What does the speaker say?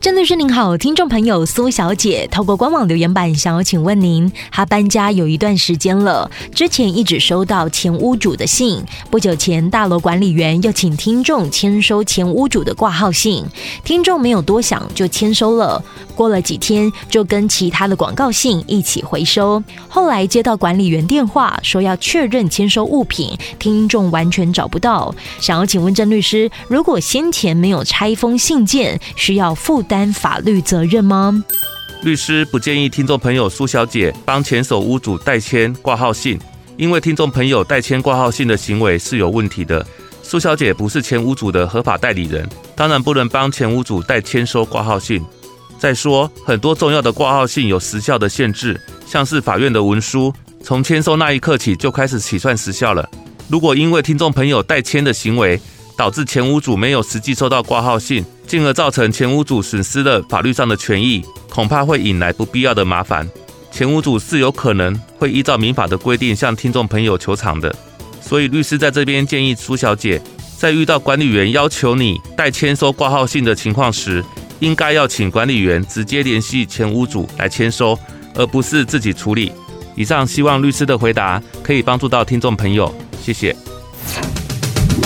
郑律师您好，听众朋友苏小姐透过官网留言板想要请问您，她搬家有一段时间了，之前一直收到前屋主的信，不久前大楼管理员又请听众签收前屋主的挂号信，听众没有多想就签收了，过了几天就跟其他的广告信一起回收，后来接到管理员电话说要确认签收物品，听众完全找不到，想要请问郑律师，如果先前没有拆封信件，需要负担担法律责任吗？律师不建议听众朋友苏小姐帮前手屋主代签挂号信，因为听众朋友代签挂号信的行为是有问题的。苏小姐不是前屋主的合法代理人，当然不能帮前屋主代签收挂号信。再说，很多重要的挂号信有时效的限制，像是法院的文书，从签收那一刻起就开始起算时效了。如果因为听众朋友代签的行为，导致前屋主没有实际收到挂号信，进而造成前屋主损失了法律上的权益，恐怕会引来不必要的麻烦。前屋主是有可能会依照民法的规定向听众朋友求偿的。所以律师在这边建议苏小姐，在遇到管理员要求你代签收挂号信的情况时，应该要请管理员直接联系前屋主来签收，而不是自己处理。以上希望律师的回答可以帮助到听众朋友，谢谢。